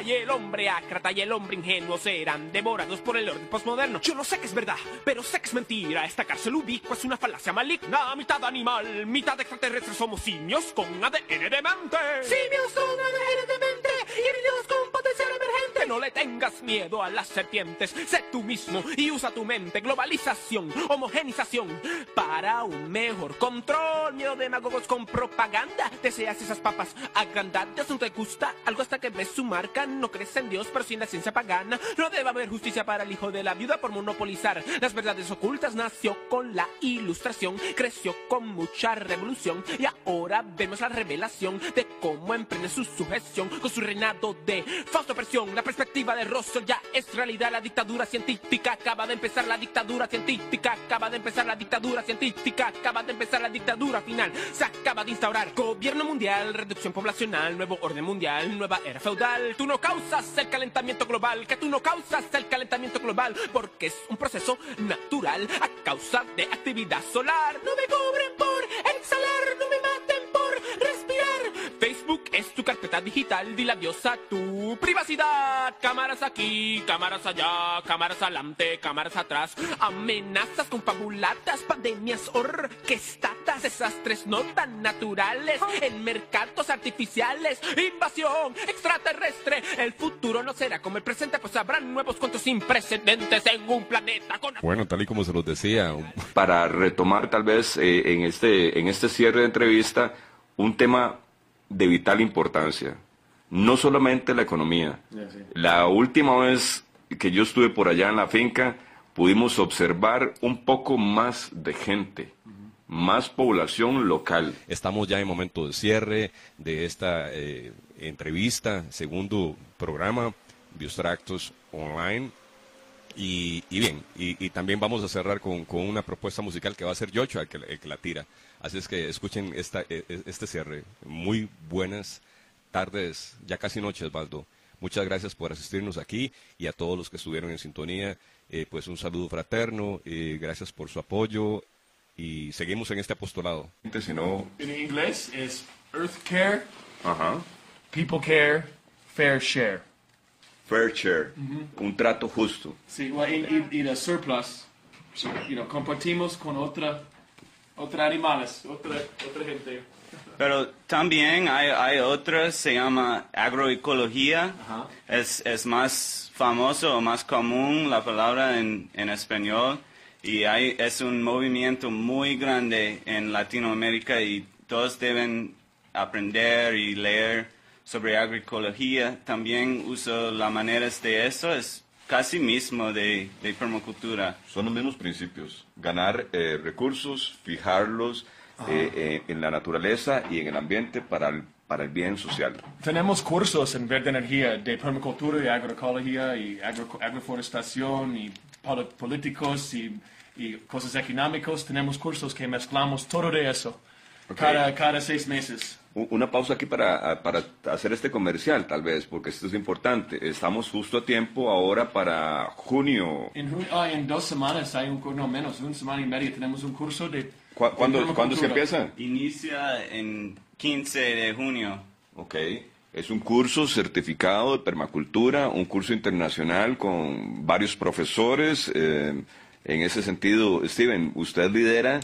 Y el hombre ácrata y el hombre ingenuo serán devorados por el orden postmoderno. Yo no sé que es verdad, pero sé que es mentira. Esta cárcel ubicua es una falacia maligna, mitad animal, mitad extraterrestre. Somos simios con ADN de mente. Simios con ADN de mente, híbridos con potencial emergente. No le tengas miedo a las serpientes, sé tú mismo y usa tu mente. Globalización, homogenización, para un mejor control. Miedo de demagogos con propaganda. Deseas esas papas agrandadas, no te gusta algo hasta que ves su marca no crees en Dios, pero sí en la ciencia pagana. No debe haber justicia para el hijo de la viuda por monopolizar las verdades ocultas. Nació con la ilustración, creció con mucha revolución y ahora vemos la revelación de cómo emprende su sujeción con su reinado de falsa opresión. La perspectiva de Rosso ya es realidad. La dictadura científica acaba de empezar. La dictadura científica acaba de empezar. La dictadura científica acaba de empezar. La dictadura final se acaba de instaurar. Gobierno mundial, reducción poblacional, nuevo orden mundial, nueva era feudal. Tú no causas el calentamiento global, que tú no causas el calentamiento global, porque es un proceso natural a causa de actividad solar. No me cobren por exhalar, no me maten. Facebook es tu carpeta digital, di adiós a tu privacidad. Cámaras aquí, cámaras allá, cámaras adelante, cámaras atrás. Amenazas confabuladas, pandemias orquestadas, desastres no tan naturales en mercados artificiales, invasión extraterrestre. El futuro no será como el presente, pues habrán nuevos cuentos sin precedentes en un planeta con... Bueno, tal y como se los decía. Para retomar tal vez eh, en, este, en este cierre de entrevista, un tema de vital importancia. No solamente la economía. La última vez que yo estuve por allá en la finca, pudimos observar un poco más de gente, más población local. Estamos ya en momento de cierre de esta eh, entrevista, segundo programa, Biostractos Online. Y, bien, y, también vamos a cerrar con, una propuesta musical que va a ser Yocho el que, que la tira. Así es que escuchen esta, e, e, este cierre. Muy buenas tardes, ya casi noches, Baldo. Muchas gracias por asistirnos aquí y a todos los que estuvieron en sintonía. Eh, pues un saludo fraterno, eh, gracias por su apoyo y seguimos en este apostolado. En inglés es Earth Care, People Care, Fair Share. Fair Share, un trato justo. Sí, y, y, y surplus, compartimos con otra, otra animales, otra, otra gente. Pero también hay, hay otra, se llama agroecología. Es, es más famoso o más común la palabra en, en español. Y hay, es un movimiento muy grande en Latinoamérica y todos deben aprender y leer sobre agroecología. También uso las maneras de eso, es casi mismo de, de permacultura. Son los mismos principios, ganar eh, recursos, fijarlos eh, eh, en la naturaleza y en el ambiente para el, para el bien social. Tenemos cursos en verde energía de permacultura y agroecología y agro, agroforestación y pol- políticos y, y cosas económicas. Tenemos cursos que mezclamos todo de eso Ok. cada, cada seis meses. Una pausa aquí para, para hacer este comercial, tal vez, porque esto es importante. Estamos justo a tiempo ahora para junio. En, ju- ah, en dos semanas hay un curso, no menos, una semana y media tenemos un curso de... ¿Cu- ¿Cuándo, ¿cuándo se empieza? Inicia en 15 de junio. Ok. Es un curso certificado de permacultura, un curso internacional con varios profesores. eh, en ese sentido, Steven, usted lidera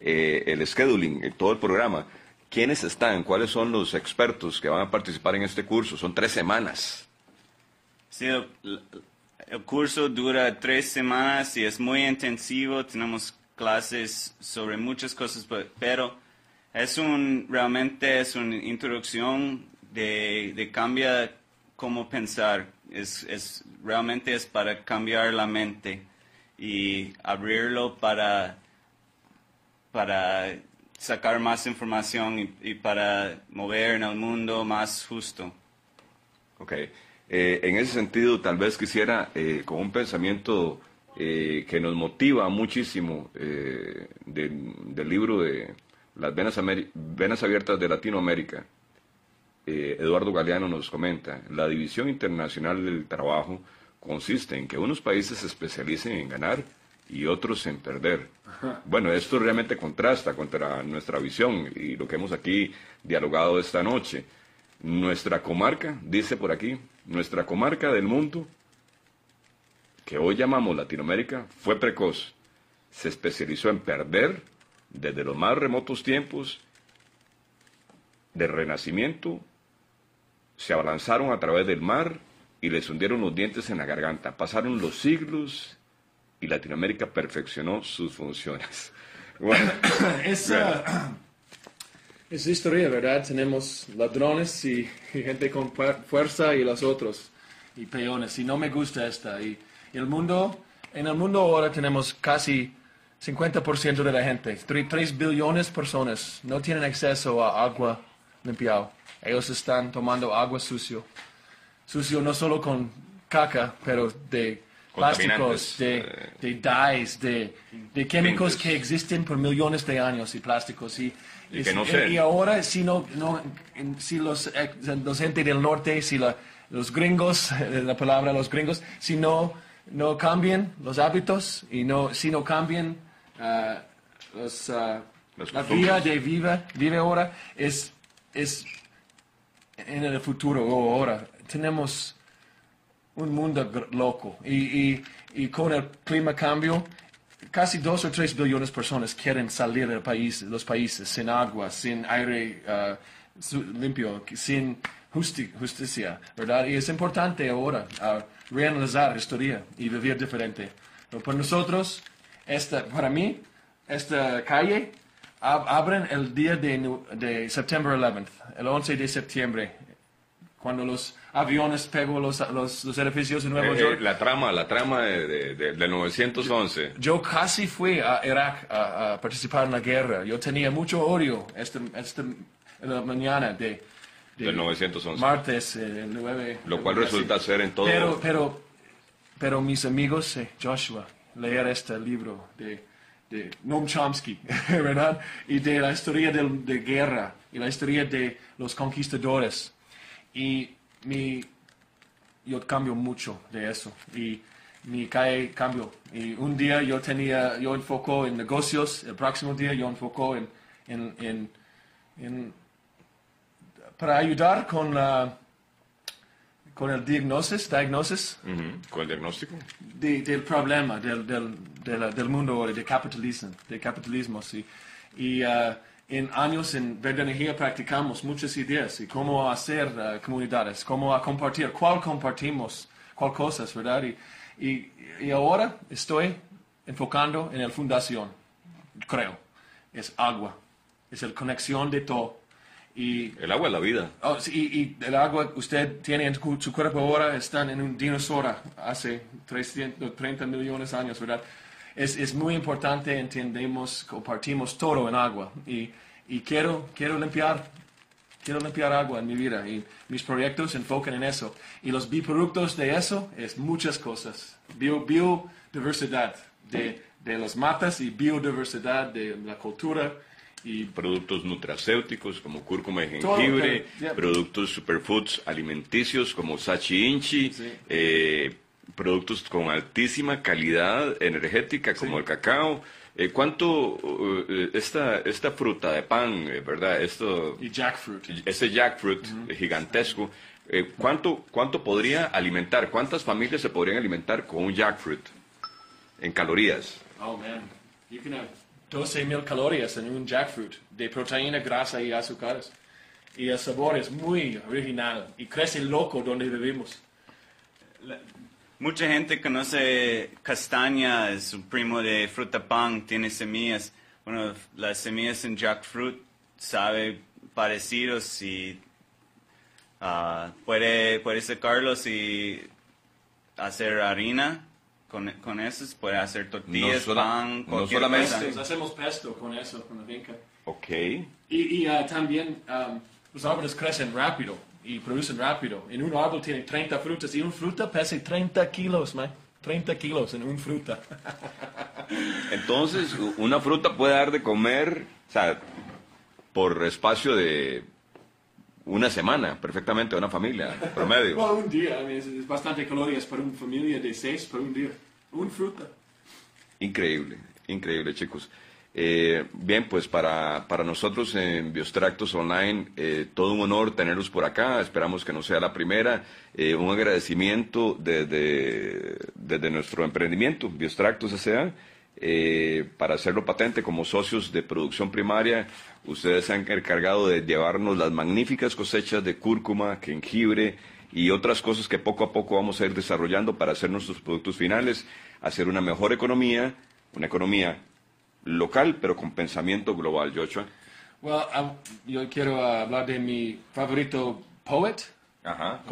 eh, el scheduling, eh, todo el programa. ¿Quiénes están? ¿Cuáles son los expertos que van a participar en este curso? Son tres semanas. Sí, el, el curso dura tres semanas y es muy intensivo. Tenemos clases sobre muchas cosas, pe- pero es un realmente es una introducción de, de cambiar cómo pensar. Es, es realmente es para cambiar la mente y abrirlo para para sacar más información y, para mover en el mundo más justo. Ok. Eh, en ese sentido, tal vez quisiera, eh, con un pensamiento eh, que nos motiva muchísimo del, libro de Las Venas, Venas Abiertas de Latinoamérica, Eduardo Galeano nos comenta, la división internacional del trabajo consiste en que unos países se especialicen en ganar y otros en perder. Bueno, esto realmente contrasta contra nuestra visión y lo que hemos aquí dialogado esta noche. Nuestra comarca, dice por aquí, nuestra comarca del mundo, que hoy llamamos Latinoamérica, fue precoz. Se especializó en perder desde los más remotos tiempos del Renacimiento, se abalanzaron a través del mar y les hundieron los dientes en la garganta. Pasaron los siglos y Latinoamérica perfeccionó sus funciones. [laughs] Bueno, Es, ah, es historia, ¿verdad? Tenemos ladrones y, y gente con fuer- fuerza y los otros, y peones. Y no me gusta esta. Y, y el mundo, en el mundo ahora tenemos casi 50% de la gente, 3, billones de personas, no tienen acceso a agua limpiada. Ellos están tomando agua sucio. Sucio no solo con caca, pero de plásticos, de, eh, de dyes, de, de químicos tintes. que existen por millones de años y plásticos. Y, Y que no sé. y ahora, si, no, no, si los, eh, los gente del norte, si la- los gringos, [laughs] eh, la palabra los gringos, si no, no cambian los hábitos y no, si no cambian ah, los, ah, Las la vida de vive, vive ahora, es, es en el futuro o ahora. Tenemos un mundo loco y, y, y con el clima cambio casi dos o tres billones de personas quieren salir del país, los países sin agua, sin aire su- limpio, sin justi- justicia, ¿verdad? Y es importante ahora ah, reanalizar la historia y vivir diferente. Pero para nosotros, esta, para mí, esta calle ab- abren el día de, de septiembre 11, el 11 de septiembre, cuando los aviones pegó los, los, los edificios en Nueva eh, York. eh, la trama, la trama de, de- de- del 911. Yo casi fui a Irak a, a participar en la guerra. Yo tenía mucho odio esta, esta la mañana de, de Del 911. martes, eh, el 9. Lo cual resulta ser en todo- Pero, pero, pero mis amigos, eh, Joshua, leer este libro de, de Noam Chomsky, [laughs] ¿verdad? Y de la historia del- de guerra y la historia de los conquistadores. Y mi, yo cambio mucho de eso y mi calle cambió. Y un día yo tenía, yo enfoco en negocios, el próximo día yo enfoco en, en, en, en- para ayudar con la, con el diagnosis, diagnosis Con el diagnóstico. de- del problema del, del, de la- del mundo ahora, de capitalismo, de capitalismo, sí. Y ah, en años en Verde Energía practicamos muchas ideas y cómo hacer ah, comunidades, cómo a compartir, cuál compartimos, cuál cosas, ¿verdad? Y, y, y ahora estoy enfocando en la fundación, creo, es agua, es la conexión de todo. Y, el agua es la vida. Oh, y, el agua usted tiene en su cuerpo ahora, están en un dinosaurio hace 330 millones de años, ¿verdad? Es, es, muy importante, entendemos, compartimos todo en agua. Y, y quiero, quiero limpiar quiero limpiar agua en mi vida y mis proyectos se enfocan en eso. Y los biproductos de eso es muchas cosas. Bio, biodiversidad de, de las matas y biodiversidad de la cultura y productos nutracéuticos como cúrcuma y jengibre, productos superfoods alimenticios como sachi inchi, eh, productos con altísima calidad energética como el cacao. Eh, ¿Cuánto eh, esta, esta fruta de pan, verdad? Esto, y jackfruit. Este jackfruit gigantesco, ¿cuánto, ¿cuánto podría alimentar? ¿Cuántas familias se podrían alimentar con un jackfruit en calorías? Oh, man. You can have 12.000 calorías en un jackfruit de proteína, grasa y azúcares. Y el sabor es muy original y crece loco donde vivimos. Mucha gente conoce castaña, es un primo de fruta pan, tiene semillas. Bueno, las semillas en jackfruit sabe parecidos y uh, puede, puede secarlos y hacer harina con, con eso puede hacer tortillas, no pan, no solamente. Hacemos pesto con eso, con la vinca. Ok. Y, y uh, también um, los árboles crecen rápido y producen rápido. En un árbol tiene 30 frutas y una fruta pesa 30 kilos, man. 30 kilos en una fruta. [laughs] Entonces, una fruta puede dar de comer, o sea, por espacio de una semana, perfectamente, a una familia, promedio. [laughs] Bueno, un día, es, bastante calorías para una familia de seis por un día. Un fruta. Increíble, increíble, chicos. Eh, bien, pues para, para, nosotros en Biostractos Online, eh, todo un honor tenerlos por acá. Esperamos que no sea la primera. Eh, un agradecimiento desde, desde nuestro emprendimiento, Biostractos S.A., para hacerlo patente como socios de producción primaria. Ustedes se han encargado de llevarnos las magníficas cosechas de cúrcuma, jengibre, y otras cosas que poco a poco vamos a ir desarrollando para hacer nuestros productos finales, hacer una mejor economía, una economía local, pero con pensamiento global, Joshua. Well, yo quiero hablar de mi favorito poet, Ajá.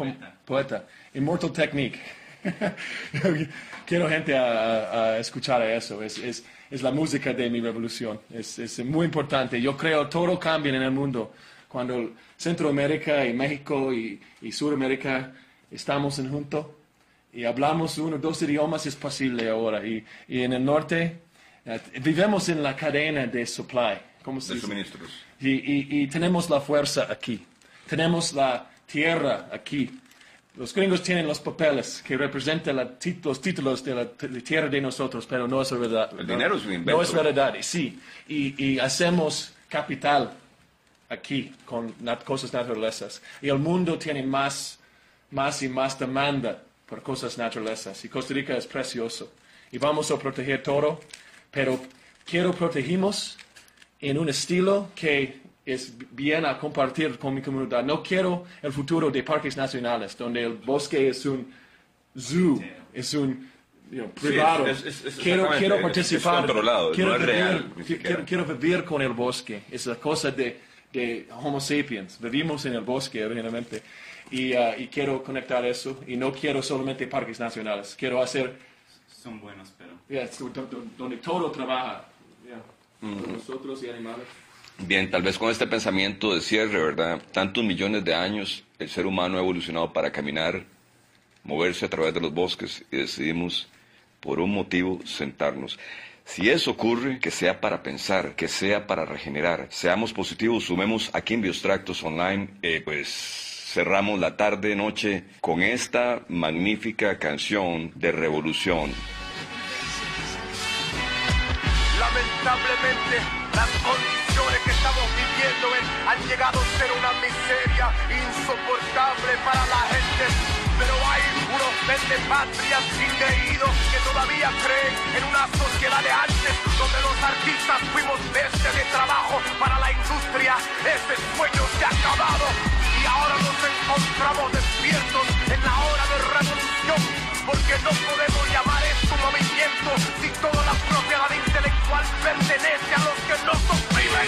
poeta, Immortal Technique. [laughs] quiero gente a, escuchar eso, es, es, es, la música de mi revolución, es, es muy importante. Yo creo todo cambia en el mundo cuando Centroamérica y México y, y Sudamérica estamos en junto y hablamos uno o dos idiomas es posible ahora. Y, y en el norte vivimos en la cadena de supply. ¿Cómo se de suministros. Y, y, y, tenemos la fuerza aquí. Tenemos la tierra aquí. Los gringos tienen los papeles que representan los títulos de la tierra de nosotros, pero no es verdad. El dinero es un invento. No es verdad, sí. Y, y hacemos capital aquí con cosas naturalezas. Y el mundo tiene más, más y más demanda por cosas naturalezas. Y Costa Rica es precioso. Y vamos a proteger todo, pero quiero protegimos en un estilo que es bien a compartir con mi comunidad. No quiero el futuro de parques nacionales, donde el bosque es un zoo, es un privado. quiero, quiero participar. quiero, vivir, quiero, vivir con el bosque. Es la cosa de de Homo sapiens. Vivimos en el bosque originalmente. Y, uh, y, quiero conectar eso. Y no quiero solamente parques nacionales. Quiero hacer... Son buenos, pero... donde todo trabaja. Nosotros y animales. Bien, tal vez con este pensamiento de cierre, ¿verdad? Tantos millones de años el ser humano ha evolucionado para caminar, moverse a través de los bosques y decidimos, por un motivo, sentarnos. Si eso ocurre, que sea para pensar, que sea para regenerar. Seamos positivos, sumemos aquí en Biostractos Online, eh, pues cerramos la tarde, noche con esta magnífica canción de revolución. Lamentablemente, las condiciones que estamos viviendo han llegado a ser una miseria insoportable para la gente pero hay unos patrias increídos que todavía creen en una sociedad de antes donde los artistas fuimos bestia de trabajo para la industria. Ese sueño se ha acabado y ahora nos encontramos despiertos en la hora de revolución porque no podemos llamar esto movimiento si toda la propiedad intelectual pertenece a los que nos oprimen.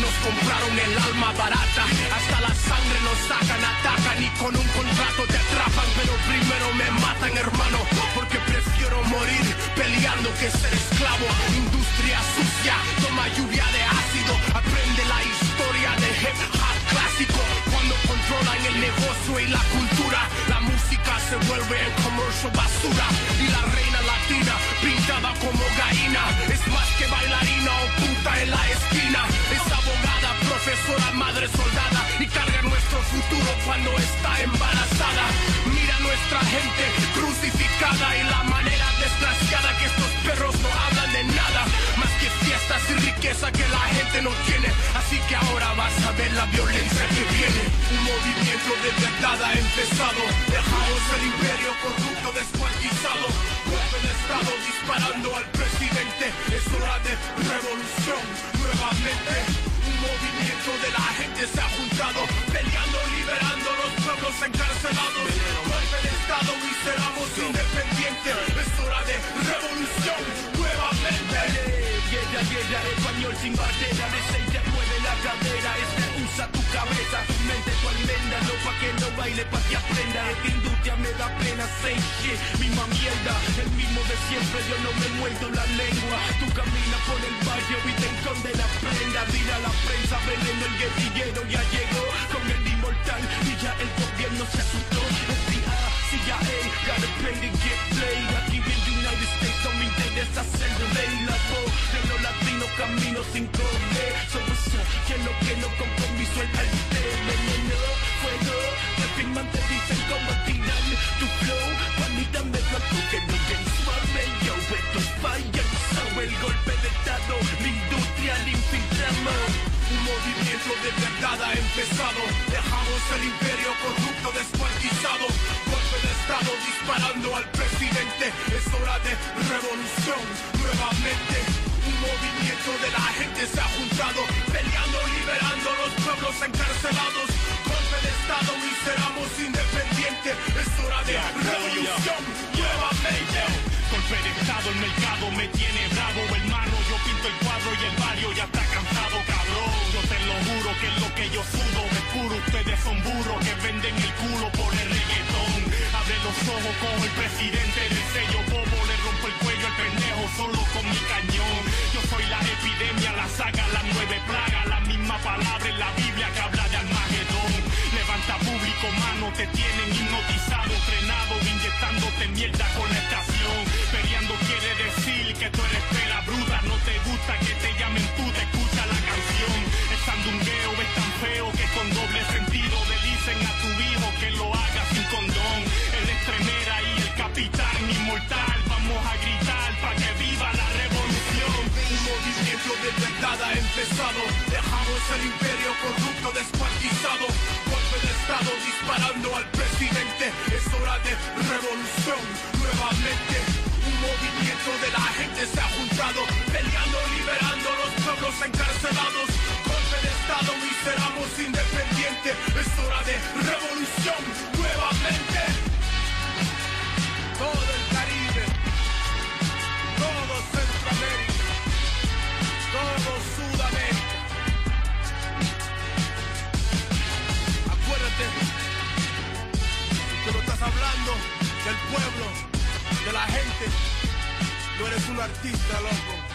Nos compraron el alma barata, hasta la sangre nos sacan, atacan y con un contrato te atrapan, pero primero me matan hermano, porque prefiero morir peleando que ser esclavo. Industria sucia, toma lluvia de ácido, aprende la historia del hip hop clásico, cuando controlan el negocio y la cultura, la música se vuelve en commercial basura. Y la reina latina, pintada como gallina, es más que bailarina o puta en la esquina. Es abogada, profesora, madre soldada y carga nuestro futuro cuando está embarazada. Mira nuestra gente crucificada y la manera desgraciada que estos perros no hablan de nada fiestas y riqueza que la gente no tiene. Así que ahora vas a ver la violencia que viene. Un movimiento de verdad ha empezado. Dejamos el imperio corrupto descuartizado. Golpe de estado disparando al presidente. Es hora de revolución nuevamente. Un movimiento de la gente se ha juntado, peleando, liberando los pueblos encarcelados. Golpe de estado y seramos independientes. Es hora de revolución nuevamente. Guerra, guerra, español sin bandera, de seis mueve la cadera. Este usa tu cabeza, tu mente, tu almenda. No pa' que no baile, pa' que aprenda. Esta industria me da pena, say shit, misma mierda. El mismo de siempre, yo no me muerdo la lengua. Tú caminas por el barrio y te esconde la prenda. Dile a la prensa, veneno el guerrillero ya llegó con el inmortal y ya el gobierno se asustó. FBI, CIA, gotta pay to get played. Aquí en United States no me interesa hacer ley. Camino sin comer. Somos que lo que no compromiso el arte. Veneno, fuego, de firman te dicen cómo tirar tu flow. Juanita me tú que no bien suave. Yo, esto es fire. So, el golpe de estado, la industria la infiltramos. Un movimiento de verdad ha empezado. Dejamos el imperio corrupto descuartizado. Golpe de estado disparando al presidente. Es hora de revolución nuevamente. Un movimiento de la gente se ha juntado, peleando, liberando los pueblos encarcelados. Golpe de estado y seramos independientes. Es hora de revolución nuevamente. Golpe de estado, el mercado me tiene bravo, hermano. Yo pinto el cuadro y el barrio ya está cansado, cabrón. Yo te lo juro que es lo que yo sudo es puro. Ustedes son burros que venden el culo por el reggaetón. Abre los ojos con el presidente del sello bobo. Le rompo el cuello al pendejo solo con mi cañón. Soy la epidemia, la saga, las nueve plagas. La misma palabra en la Biblia que habla de Armagedón. Levanta público, mano, te tienen hipnotizado, frenado, inyectándote mierda con la estación. Peleando quiere decir que tú eres pera bruta. No te gusta que te llamen tú, te escucha la canción. El sandungueo es tan feo que con doble sentido le dicen a tu hijo que lo haga sin condón. El estremera y el capitán inmortal. Empezado. Dejamos el imperio corrupto descuartizado. Golpe de estado disparando al presidente. Es hora de revolución nuevamente. Un movimiento de la gente se ha juntado, peleando, liberando los pueblos encarcelados. Golpe de estado y seramos independientes. Es hora de revolución nuevamente. Todo el Caribe, todo Centroamérica, todo Acuérdate, que no estás hablando del pueblo, de la gente. No eres un artista, loco.